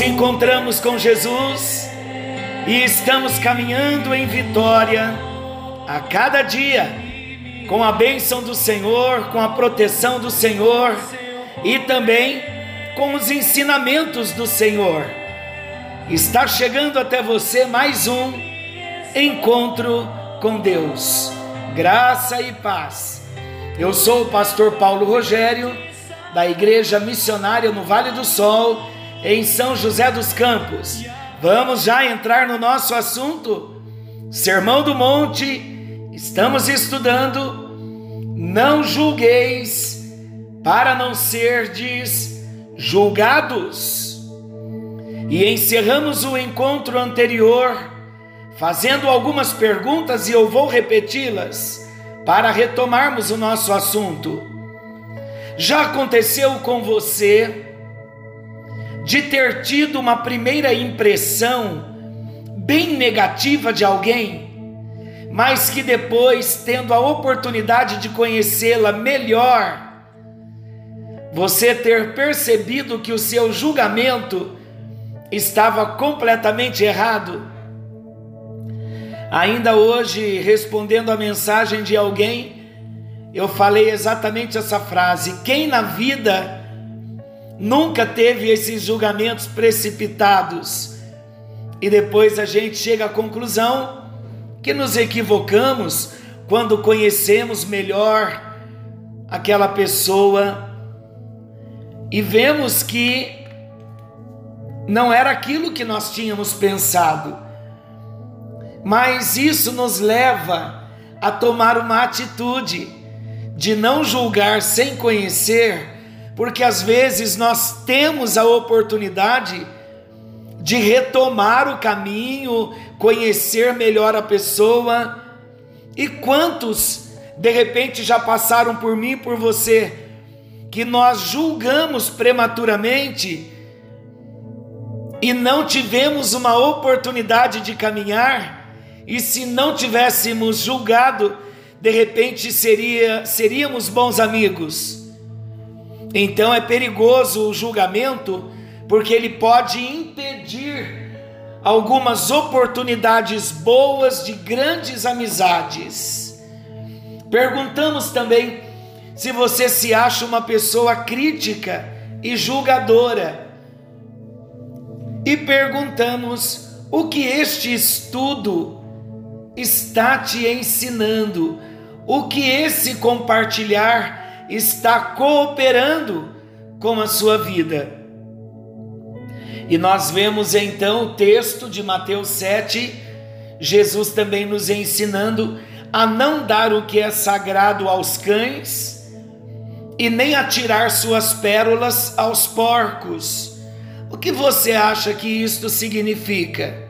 Nos encontramos com Jesus e estamos caminhando em vitória a cada dia, com a bênção do Senhor, com a proteção do Senhor e também com os ensinamentos do Senhor. Está chegando até você mais um encontro com Deus. Graça e paz. Eu sou o pastor Paulo Rogério, da Igreja Missionária no Vale do Sol, em São José dos Campos. Vamos já entrar no nosso assunto? Sermão do Monte, estamos estudando. Não julgueis, para não serdes julgados. E encerramos o encontro anterior fazendo algumas perguntas e eu vou repeti-las para retomarmos o nosso assunto. Já aconteceu com você de ter tido uma primeira impressão bem negativa de alguém, mas que depois, tendo a oportunidade de conhecê-la melhor, você ter percebido que o seu julgamento estava completamente errado? Ainda hoje, respondendo a mensagem de alguém, eu falei exatamente essa frase: quem na vida nunca teve esses julgamentos precipitados? E depois a gente chega à conclusão que nos equivocamos quando conhecemos melhor aquela pessoa e vemos que não era aquilo que nós tínhamos pensado. Mas isso nos leva a tomar uma atitude de não julgar sem conhecer, porque às vezes nós temos a oportunidade de retomar o caminho, conhecer melhor a pessoa. E quantos de repente já passaram por mim, por você, que nós julgamos prematuramente e não tivemos uma oportunidade de caminhar? E se não tivéssemos julgado, de repente seria, seríamos bons amigos. Então é perigoso o julgamento, porque ele pode impedir algumas oportunidades boas de grandes amizades. Perguntamos também se você se acha uma pessoa crítica e julgadora. E perguntamos o que este estudo está te ensinando, o que esse compartilhar está cooperando com a sua vida. E nós vemos então o texto de Mateus 7, Jesus também nos ensinando a não dar o que é sagrado aos cães e nem atirar suas pérolas aos porcos. O que você acha que isto significa?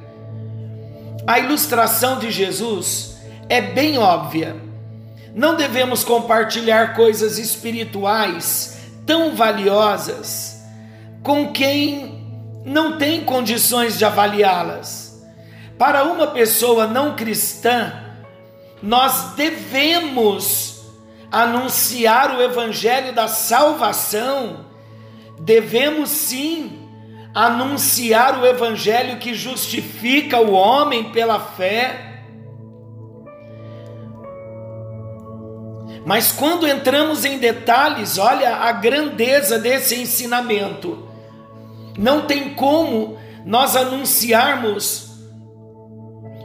A ilustração de Jesus é bem óbvia. Não devemos compartilhar coisas espirituais tão valiosas com quem não tem condições de avaliá-las. Para uma pessoa não cristã, nós devemos anunciar o evangelho da salvação, devemos sim anunciar o evangelho que justifica o homem pela fé. Mas quando entramos em detalhes, olha a grandeza desse ensinamento. Não tem como nós anunciarmos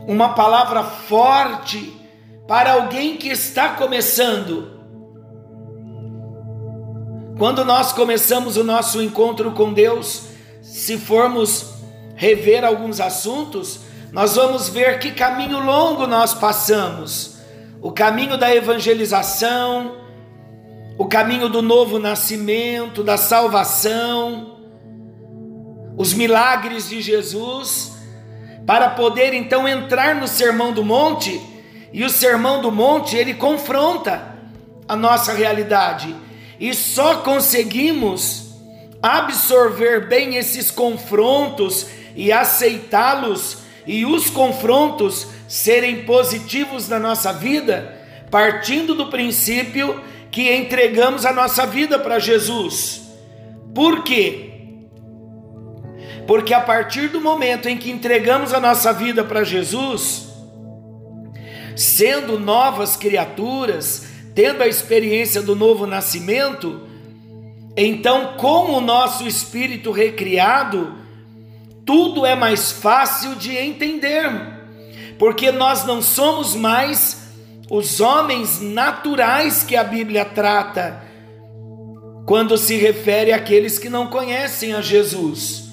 uma palavra forte para alguém que está começando. Quando nós começamos o nosso encontro com Deus, se formos rever alguns assuntos, nós vamos ver que caminho longo nós passamos. O caminho da evangelização, o caminho do novo nascimento, da salvação, os milagres de Jesus, para poder então entrar no Sermão do Monte, e o Sermão do Monte ele confronta a nossa realidade, e só conseguimos absorver bem esses confrontos e aceitá-los e os confrontos serem positivos na nossa vida, partindo do princípio que entregamos a nossa vida para Jesus. Por quê? Porque a partir do momento em que entregamos a nossa vida para Jesus, sendo novas criaturas, tendo a experiência do novo nascimento, então, com o nosso espírito recriado, tudo é mais fácil de entender, porque nós não somos mais os homens naturais que a Bíblia trata quando se refere àqueles que não conhecem a Jesus.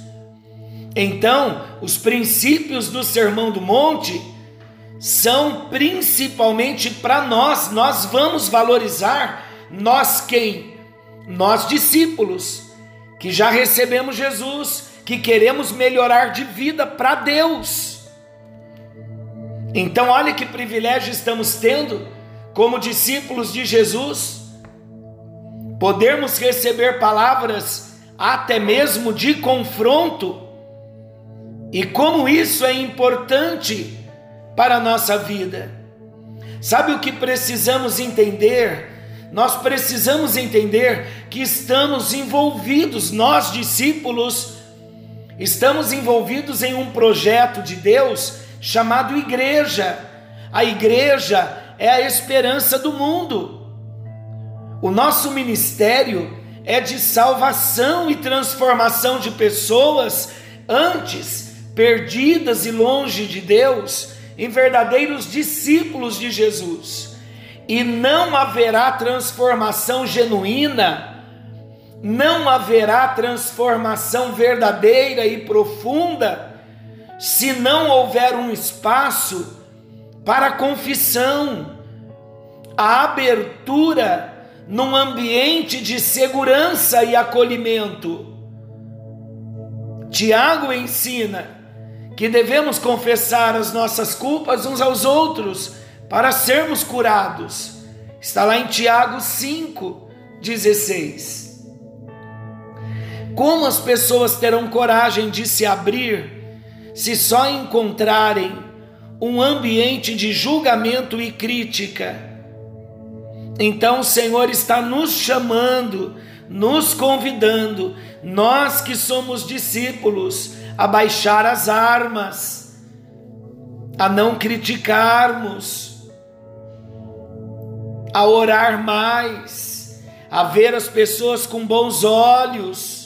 Então, os princípios do Sermão do Monte são principalmente para nós, nós vamos valorizar nós quem? Nós discípulos que já recebemos Jesus que queremos melhorar de vida para Deus. Então, olha que privilégio estamos tendo como discípulos de Jesus, podermos receber palavras até mesmo de confronto, e como isso é importante para a nossa vida. Sabe o que precisamos entender? Nós precisamos entender que estamos envolvidos, nós discípulos, Estamos envolvidos em um projeto de Deus chamado igreja. A igreja é a esperança do mundo. O nosso ministério é de salvação e transformação de pessoas antes perdidas e longe de Deus em verdadeiros discípulos de Jesus. E não haverá transformação genuína não haverá transformação verdadeira e profunda se não houver um espaço para a confissão, a abertura num ambiente de segurança e acolhimento. Tiago ensina que devemos confessar as nossas culpas uns aos outros para sermos curados. Está lá em Tiago 5, 16. Como as pessoas terão coragem de se abrir se só encontrarem um ambiente de julgamento e crítica? Então o Senhor está nos chamando, nos convidando, nós que somos discípulos, a baixar as armas, a não criticarmos, a orar mais, a ver as pessoas com bons olhos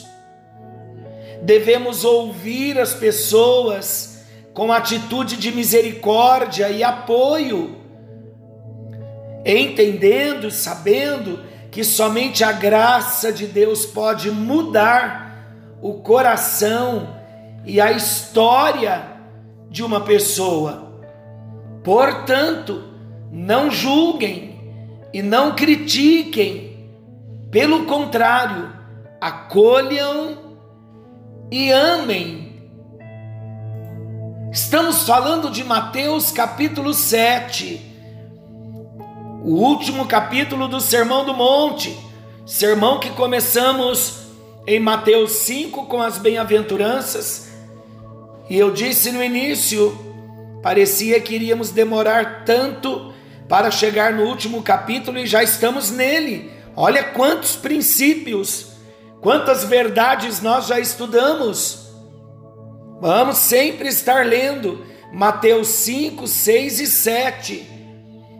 devemos ouvir as pessoas com atitude de misericórdia e apoio, entendendo, sabendo que somente a graça de Deus pode mudar o coração e a história de uma pessoa. Portanto, não julguem e não critiquem, pelo contrário, acolham e amem. Estamos falando de Mateus capítulo 7, o último capítulo do Sermão do Monte, sermão que começamos em Mateus 5 com as bem-aventuranças. E eu disse no início, parecia que iríamos demorar tanto para chegar no último capítulo e já estamos nele. Olha quantos princípios Quantas verdades nós já estudamos? Vamos sempre estar lendo Mateus 5, 6 e 7,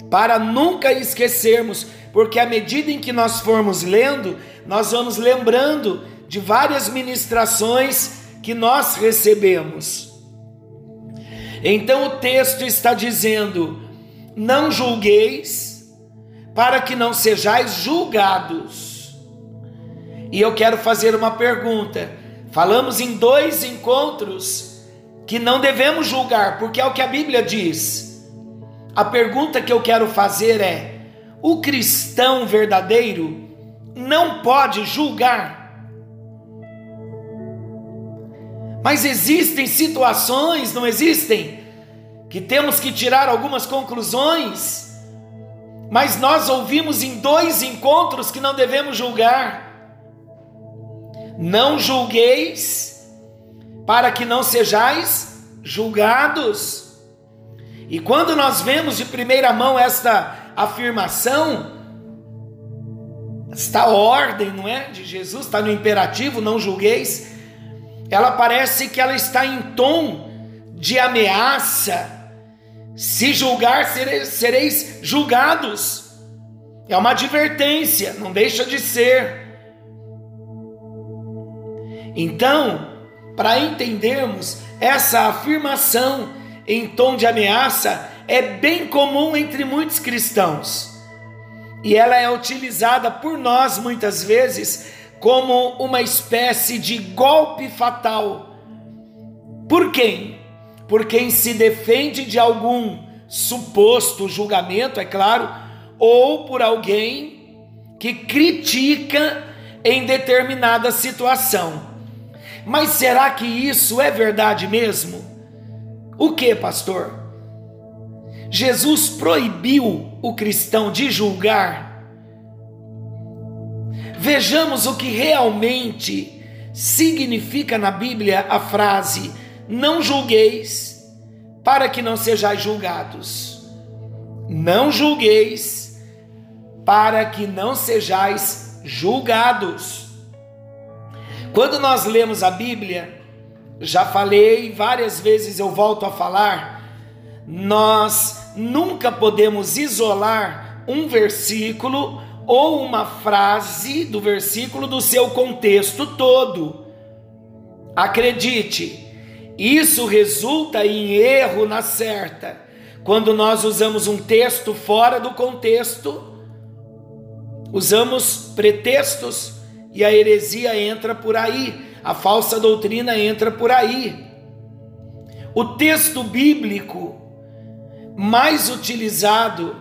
para nunca esquecermos, porque à medida em que nós formos lendo, nós vamos lembrando de várias ministrações que nós recebemos. Então o texto está dizendo: Não julgueis, para que não sejais julgados. E eu quero fazer uma pergunta. Falamos em dois encontros que não devemos julgar, porque é o que a Bíblia diz. A pergunta que eu quero fazer é: o cristão verdadeiro, não pode julgar. Mas existem situações, não existem, que temos que tirar algumas conclusões. Mas nós ouvimos em dois encontros que não devemos julgar. Não julgueis, para que não sejais julgados. E quando nós vemos de primeira mão esta afirmação, esta ordem, não é? De Jesus, está no imperativo, não julgueis. Ela parece que ela está em tom de ameaça. Se julgar, sereis, sereis julgados. É uma advertência, não deixa de ser. Então, para entendermos essa afirmação em tom de ameaça, é bem comum entre muitos cristãos. E ela é utilizada por nós muitas vezes como uma espécie de golpe fatal. Por quem? Por quem se defende de algum suposto julgamento, é claro, ou por alguém que critica em determinada situação. Mas será que isso é verdade mesmo? O que, pastor? Jesus proibiu o cristão de julgar. Vejamos o que realmente significa na Bíblia a frase: não julgueis, para que não sejais julgados. Não julgueis, para que não sejais julgados. Quando nós lemos a Bíblia, já falei várias vezes, eu volto a falar, nós nunca podemos isolar um versículo ou uma frase do versículo do seu contexto todo. Acredite, isso resulta em erro na certa. Quando nós usamos um texto fora do contexto, usamos pretextos e a heresia entra por aí, a falsa doutrina entra por aí. O texto bíblico mais utilizado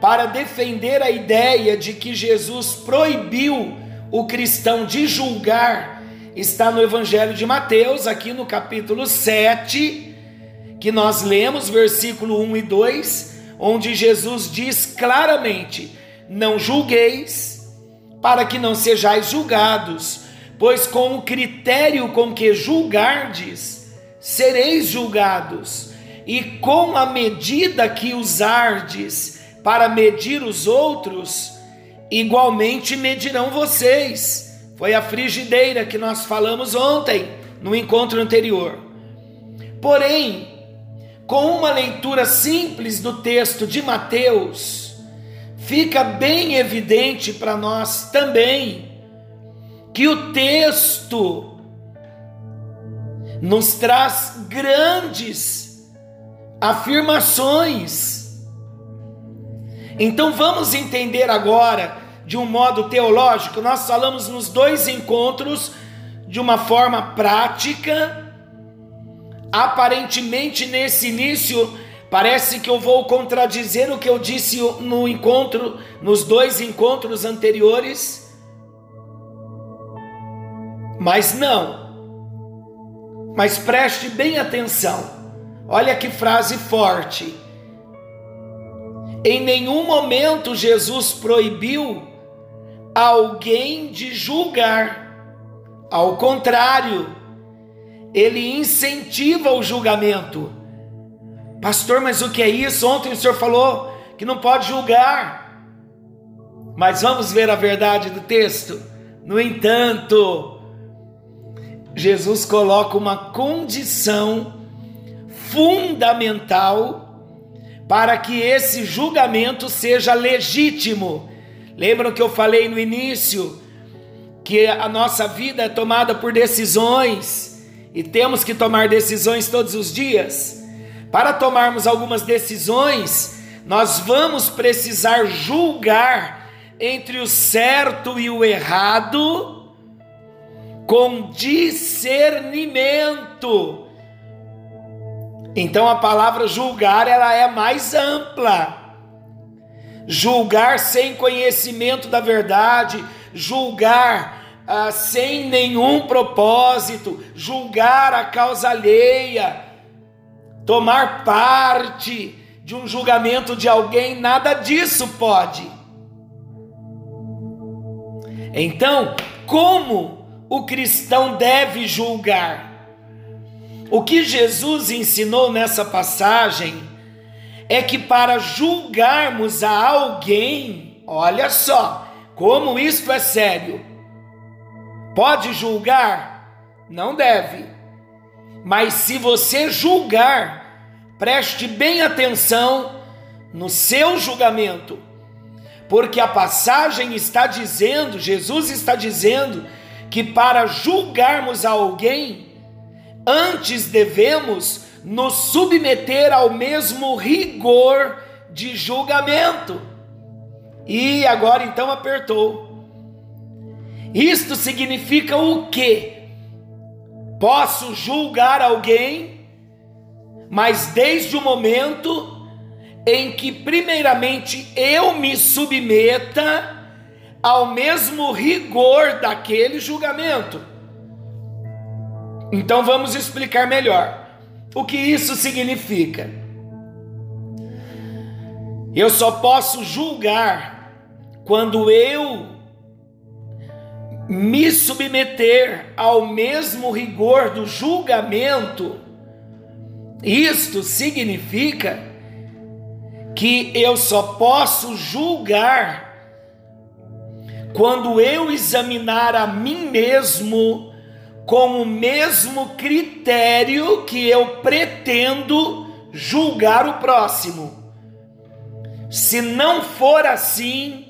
para defender a ideia de que Jesus proibiu o cristão de julgar está no Evangelho de Mateus, aqui no capítulo 7, que nós lemos, versículo 1 e 2, onde Jesus diz claramente: Não julgueis, para que não sejais julgados, pois com o critério com que julgardes, sereis julgados e com a medida que usardes para medir os outros, igualmente medirão vocês. Foi a frigideira que nós falamos ontem, no encontro anterior. Porém, com uma leitura simples do texto de Mateus, fica bem evidente para nós também que o texto nos traz grandes afirmações. Então vamos entender agora, de um modo teológico, nós falamos nos dois encontros de uma forma prática. Aparentemente, nesse início, parece que eu vou contradizer o que eu disse no encontro, nos dois encontros anteriores. Mas não. Mas preste bem atenção. Olha que frase forte. Em nenhum momento Jesus proibiu alguém de julgar. Ao contrário, ele incentiva o julgamento. Pastor, mas o que é isso? Ontem o senhor falou que não pode julgar. Mas vamos ver a verdade do texto. No entanto, Jesus coloca uma condição fundamental para que esse julgamento seja legítimo. Lembram que eu falei no início que a nossa vida é tomada por decisões e temos que tomar decisões todos os dias? Para tomarmos algumas decisões, nós vamos precisar julgar entre o certo e o errado com discernimento então a palavra julgar ela é mais ampla. Julgar sem conhecimento da verdade, julgar ah, sem nenhum propósito, julgar a causa alheia, tomar parte de um julgamento de alguém, nada disso pode. Então, como o cristão deve julgar? O que Jesus ensinou nessa passagem é que para julgarmos a alguém, olha só, como isto é sério. Pode julgar? Não deve. Mas se você julgar, preste bem atenção no seu julgamento, porque a passagem está dizendo, Jesus está dizendo, que para julgarmos alguém, antes devemos nos submeter ao mesmo rigor de julgamento. E agora então apertou. Isto significa o quê? Posso julgar alguém, mas desde o momento em que, primeiramente, eu me submeta ao mesmo rigor daquele julgamento. Então vamos explicar melhor. O que isso significa? Eu só posso julgar quando eu me submeter ao mesmo rigor do julgamento. Isto significa que eu só posso julgar quando eu examinar a mim mesmo com o mesmo critério que eu pretendo julgar o próximo. Se não for assim,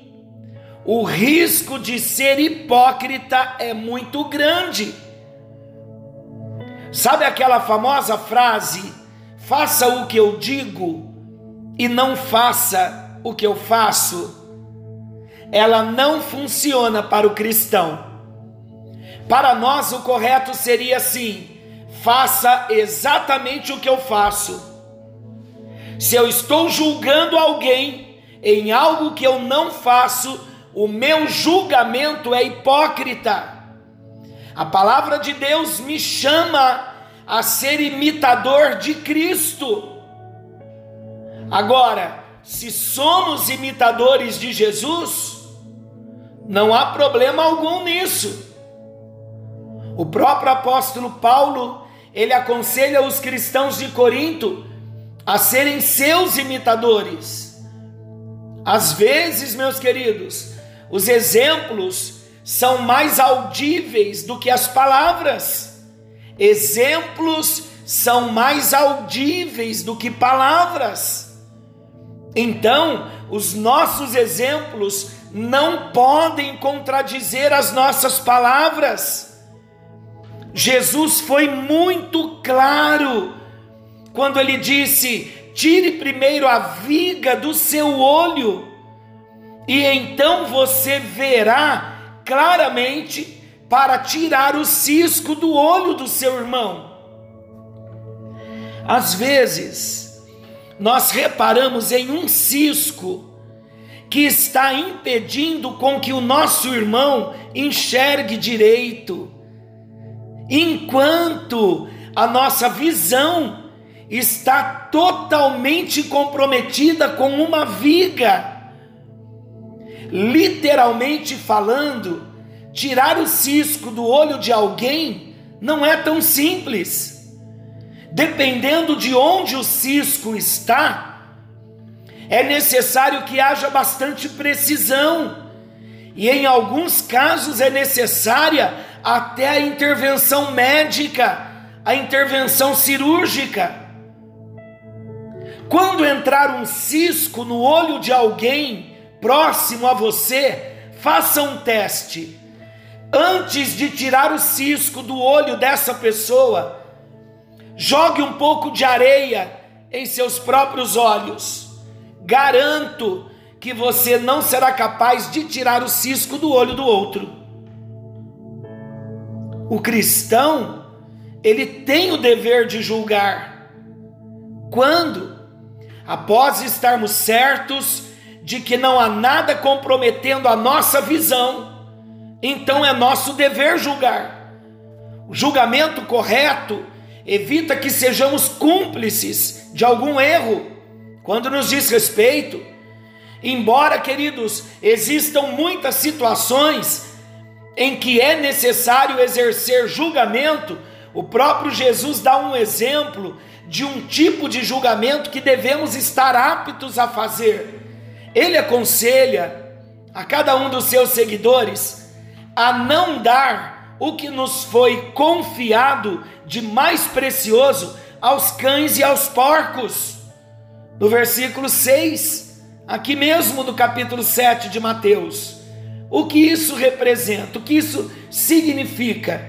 o risco de ser hipócrita é muito grande. Sabe aquela famosa frase: faça o que eu digo e não faça o que eu faço? Ela não funciona para o cristão. Para nós, o correto seria assim: faça exatamente o que eu faço. Se eu estou julgando alguém em algo que eu não faço, o meu julgamento é hipócrita. A palavra de Deus me chama a ser imitador de Cristo. Agora, se somos imitadores de Jesus, não há problema algum nisso. O próprio apóstolo Paulo, ele aconselha os cristãos de Corinto a serem seus imitadores. Às vezes, meus queridos, os exemplos são mais audíveis do que as palavras. Exemplos são mais audíveis do que palavras. Então, os nossos exemplos não podem contradizer as nossas palavras. Jesus foi muito claro quando ele disse: tire primeiro a viga do seu olho, e então você verá claramente para tirar o cisco do olho do seu irmão. Às vezes, nós reparamos em um cisco que está impedindo com que o nosso irmão enxergue direito enquanto a nossa visão está totalmente comprometida com uma viga. Literalmente falando, tirar o cisco do olho de alguém não é tão simples. Dependendo de onde o cisco está, é necessário que haja bastante precisão, e em alguns casos é necessária até a intervenção médica, a intervenção cirúrgica. Quando entrar um cisco no olho de alguém próximo a você, faça um teste. Antes de tirar o cisco do olho dessa pessoa, jogue um pouco de areia em seus próprios olhos. Garanto que você não será capaz de tirar o cisco do olho do outro. O cristão, ele tem o dever de julgar. Quando? Após estarmos certos de que não há nada comprometendo a nossa visão, então é nosso dever julgar. O julgamento correto evita que sejamos cúmplices de algum erro quando nos diz respeito. Embora, queridos, existam muitas situações em que é necessário exercer julgamento, o próprio Jesus dá um exemplo de um tipo de julgamento que devemos estar aptos a fazer. Ele aconselha a cada um dos seus seguidores a não dar o que nos foi confiado de mais precioso aos cães e aos porcos. No versículo 6, aqui mesmo do capítulo 7 de Mateus. O que isso representa? O que isso significa?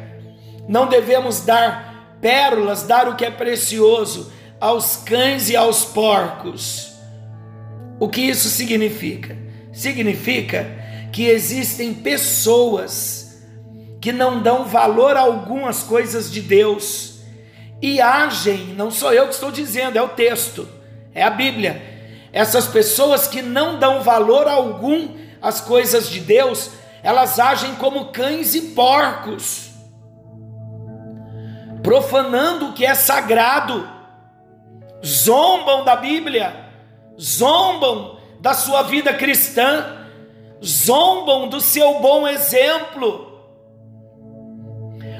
Não devemos dar pérolas, dar o que é precioso aos cães e aos porcos. O que isso significa? Significa que existem pessoas que não dão valor algum às coisas de Deus e agem, não sou eu que estou dizendo, é o texto, é a Bíblia. Essas pessoas que não dão valor algum às coisas de Deus, elas agem como cães e porcos, profanando o que é sagrado, zombam da Bíblia, zombam da sua vida cristã, zombam do seu bom exemplo.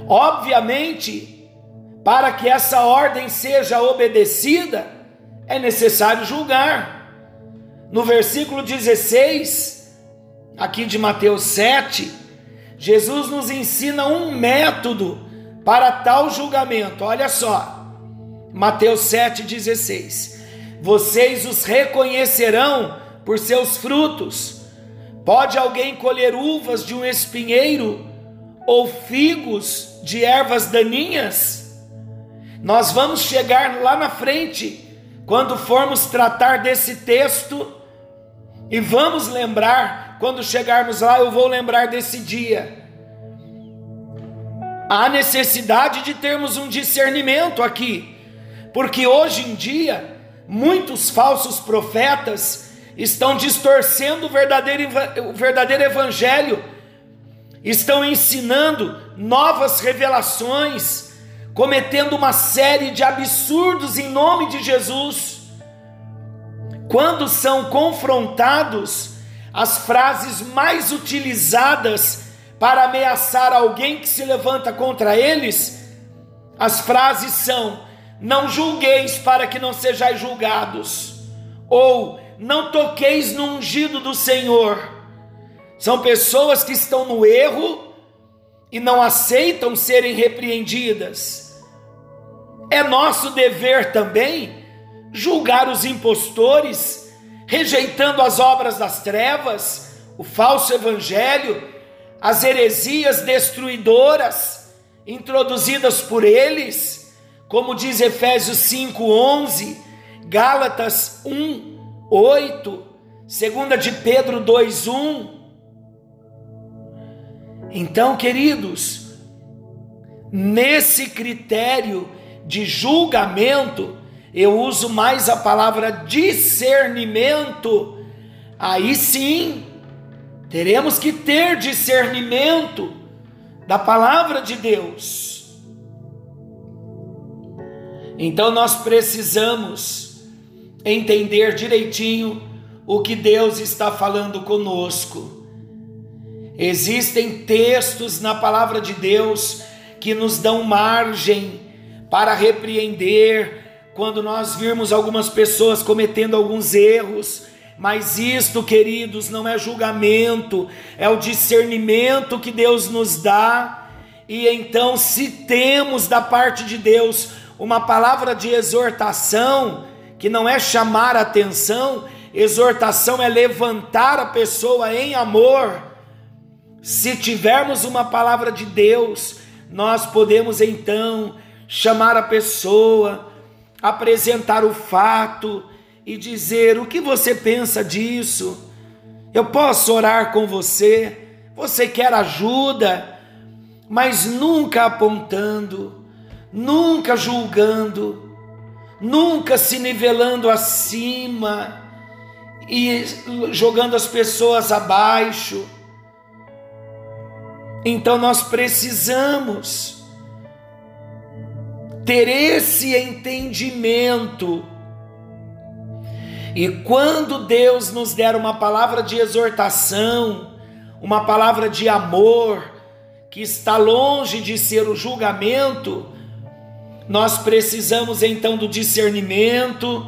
Obviamente, para que essa ordem seja obedecida, é necessário julgar. No versículo 16, aqui de Mateus 7, Jesus nos ensina um método para tal julgamento. Olha só, Mateus 7,16: Vocês os reconhecerão por seus frutos. Pode alguém colher uvas de um espinheiro ou figos de ervas daninhas? Nós vamos chegar lá na frente, quando formos tratar desse texto, e vamos lembrar, quando chegarmos lá, eu vou lembrar desse dia. Há necessidade de termos um discernimento aqui, porque hoje em dia, muitos falsos profetas estão distorcendo o verdadeiro, o verdadeiro evangelho, estão ensinando novas revelações, cometendo uma série de absurdos em nome de Jesus. Quando são confrontados, as frases mais utilizadas para ameaçar alguém que se levanta contra eles, as frases são: não julgueis para que não sejais julgados, ou não toqueis no ungido do Senhor. São pessoas que estão no erro e não aceitam serem repreendidas. É nosso dever também julgar os impostores, rejeitando as obras das trevas, o falso evangelho, as heresias destruidoras introduzidas por eles, como diz Efésios 5:11, Gálatas 1 8, segunda de Pedro 2:1. Então, queridos, nesse critério de julgamento, eu uso mais a palavra discernimento. Aí sim, teremos que ter discernimento da palavra de Deus. Então nós precisamos entender direitinho o que Deus está falando conosco. Existem textos na palavra de Deus que nos dão margem para repreender quando nós virmos algumas pessoas cometendo alguns erros. Mas isto, queridos, não é julgamento, é o discernimento que Deus nos dá. E então, se temos da parte de Deus uma palavra de exortação, que não é chamar atenção, exortação é levantar a pessoa em amor. Se tivermos uma palavra de Deus, nós podemos então chamar a pessoa, apresentar o fato e dizer: o que você pensa disso? Eu posso orar com você? Você quer ajuda? Mas nunca apontando, nunca julgando nunca se nivelando acima e jogando as pessoas abaixo. Então nós precisamos ter esse entendimento. E quando Deus nos der uma palavra de exortação, uma palavra de amor, que está longe de ser o julgamento, nós precisamos então do discernimento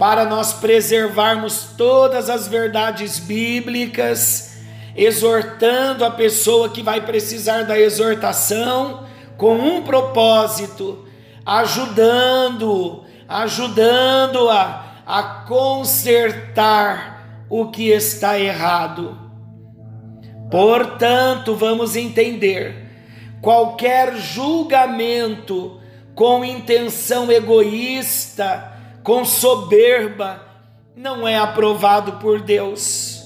para nós preservarmos todas as verdades bíblicas, exortando a pessoa que vai precisar da exortação com um propósito, ajudando, ajudando-a a consertar o que está errado. Portanto, vamos entender: qualquer julgamento com intenção egoísta, com soberba, não é aprovado por Deus.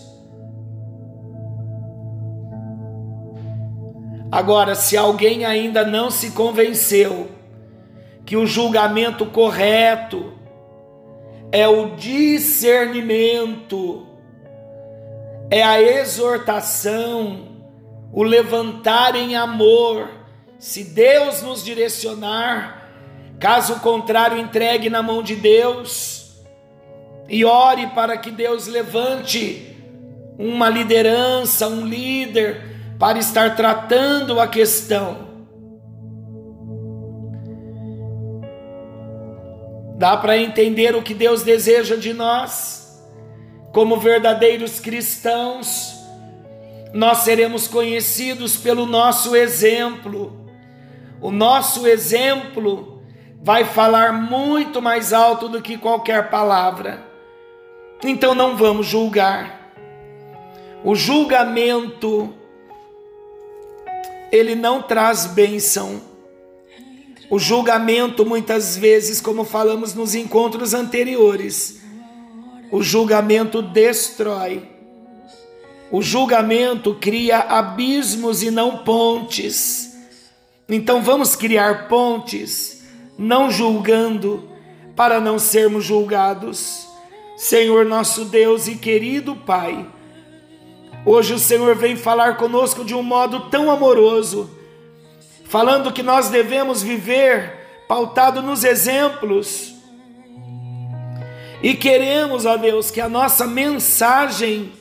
Agora, se alguém ainda não se convenceu que o julgamento correto é o discernimento, é a exortação, o levantar em amor, se Deus nos direcionar, caso contrário, entregue na mão de Deus e ore para que Deus levante uma liderança, um líder, para estar tratando a questão. Dá para entender o que Deus deseja de nós, como verdadeiros cristãos, nós seremos conhecidos pelo nosso exemplo o nosso exemplo vai falar muito mais alto do que qualquer palavra. Então não vamos julgar. O julgamento ele não traz bênção. O julgamento muitas vezes, como falamos nos encontros anteriores, o julgamento destrói. O julgamento cria abismos e não pontes. Então vamos criar pontes, não julgando, para não sermos julgados. Senhor nosso Deus e querido Pai, hoje o Senhor vem falar conosco de um modo tão amoroso, falando que nós devemos viver pautado nos exemplos. E queremos, ó Deus, que a nossa mensagem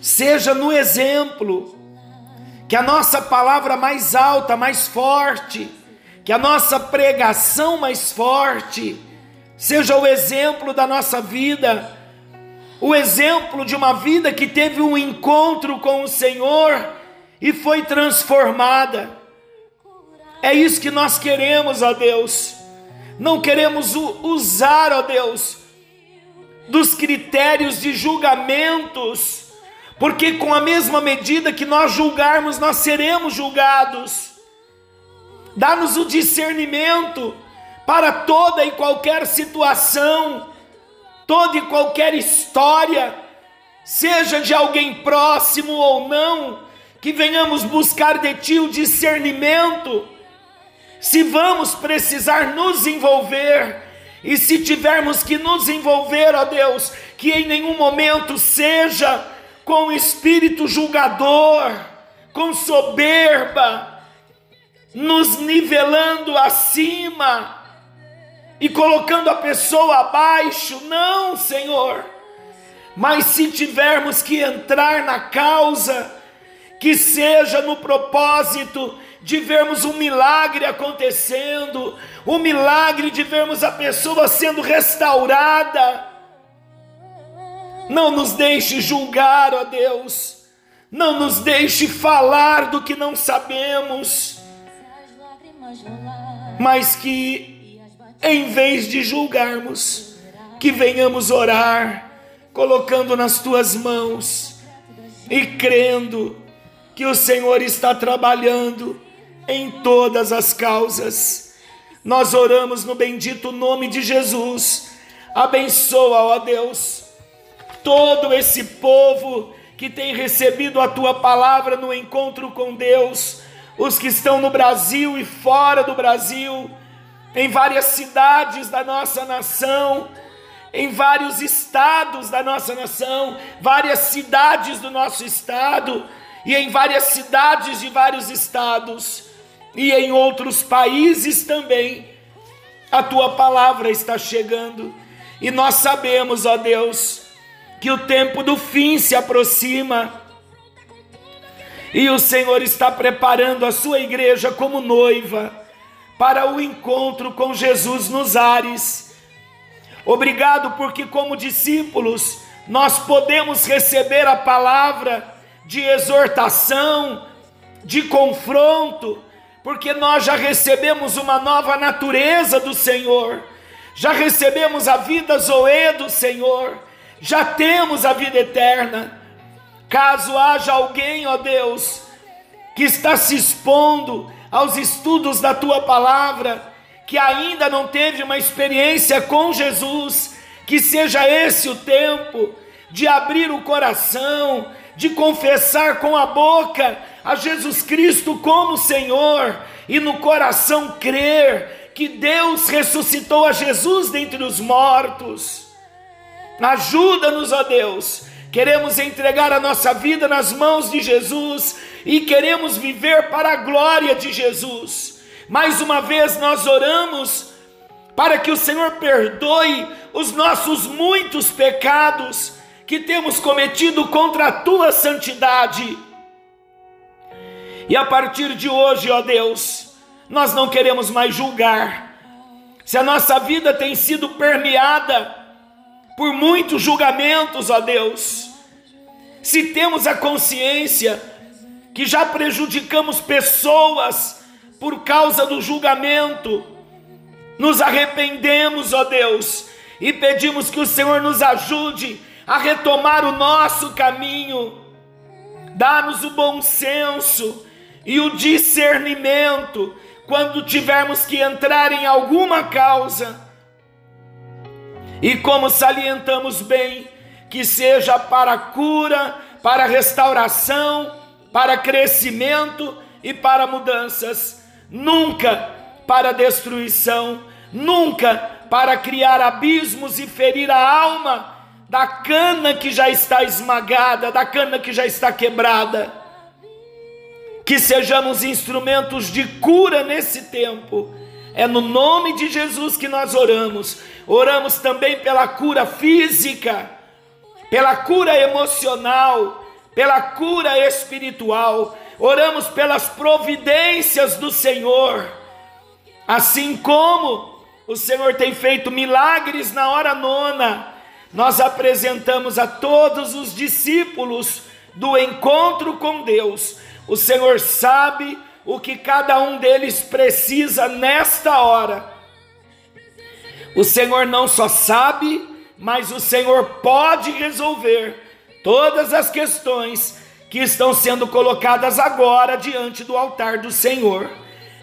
seja no exemplo que a nossa palavra mais alta, mais forte, que a nossa pregação mais forte, seja o exemplo da nossa vida, o exemplo de uma vida que teve um encontro com o Senhor e foi transformada. É isso que nós queremos, ó Deus. Não queremos usar, ó Deus, dos critérios de julgamentos porque com a mesma medida que nós julgarmos, nós seremos julgados. Dá-nos o discernimento para toda e qualquer situação, toda e qualquer história, seja de alguém próximo ou não, que venhamos buscar de Ti o discernimento. Se vamos precisar nos envolver, e se tivermos que nos envolver, ó Deus, que em nenhum momento seja com espírito julgador, com soberba, nos nivelando acima e colocando a pessoa abaixo. Não, Senhor. Mas se tivermos que entrar na causa, que seja no propósito de vermos um milagre acontecendo, o milagre de vermos a pessoa sendo restaurada não nos deixe julgar, ó Deus. Não nos deixe falar do que não sabemos. Mas que, em vez de julgarmos, que venhamos orar, colocando nas tuas mãos e crendo que o Senhor está trabalhando em todas as causas. Nós oramos no bendito nome de Jesus. Abençoa, ó Deus todo esse povo que tem recebido a tua palavra no encontro com Deus, os que estão no Brasil e fora do Brasil, em várias cidades da nossa nação, em vários estados da nossa nação, várias cidades do nosso estado, e em várias cidades de vários estados e em outros países também. A tua palavra está chegando e nós sabemos, ó Deus, que o tempo do fim se aproxima e o Senhor está preparando a sua igreja como noiva para o encontro com Jesus nos ares. Obrigado porque, como discípulos, nós podemos receber a palavra de exortação, de confronto, porque nós já recebemos uma nova natureza do Senhor, já recebemos a vida Zoe do Senhor, já temos a vida eterna. Caso haja alguém, ó Deus, que está se expondo aos estudos da tua palavra, que ainda não teve uma experiência com Jesus, que seja esse o tempo de abrir o coração, de confessar com a boca a Jesus Cristo como Senhor e no coração crer que Deus ressuscitou a Jesus dentre os mortos. Ajuda-nos, ó Deus. Queremos entregar a nossa vida nas mãos de Jesus e queremos viver para a glória de Jesus. Mais uma vez nós oramos para que o Senhor perdoe os nossos muitos pecados que temos cometido contra a tua santidade. E a partir de hoje, ó Deus, nós não queremos mais julgar. Se a nossa vida tem sido permeada por muitos julgamentos, ó Deus, se temos a consciência que já prejudicamos pessoas por causa do julgamento, nos arrependemos, ó Deus, e pedimos que o Senhor nos ajude a retomar o nosso caminho, dá-nos o bom senso e o discernimento quando tivermos que entrar em alguma causa. E como salientamos bem, que seja para cura, para restauração, para crescimento e para mudanças, nunca para destruição, nunca para criar abismos e ferir a alma da cana que já está esmagada, da cana que já está quebrada. Que sejamos instrumentos de cura nesse tempo. É no nome de Jesus que nós oramos. Oramos também pela cura física, pela cura emocional, pela cura espiritual. Oramos pelas providências do Senhor. Assim como o Senhor tem feito milagres na hora nona, nós apresentamos a todos os discípulos do encontro com Deus. O Senhor sabe o que cada um deles precisa nesta hora. O Senhor não só sabe, mas o Senhor pode resolver todas as questões que estão sendo colocadas agora diante do altar do Senhor.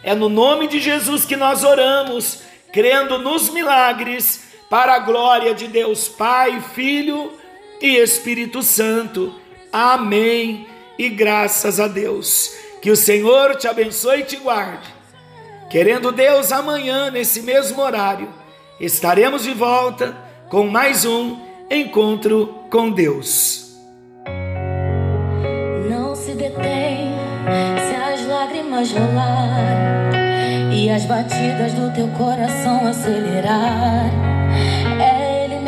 É no nome de Jesus que nós oramos, crendo nos milagres para a glória de Deus Pai, Filho e Espírito Santo. Amém. E graças a Deus. Que o Senhor te abençoe e te guarde. Querendo Deus, amanhã, nesse mesmo horário, estaremos de volta com mais um encontro com Deus. Não se detém se as lágrimas rolar e as batidas do teu coração acelerar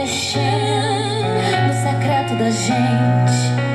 mexendo no secreto da gente.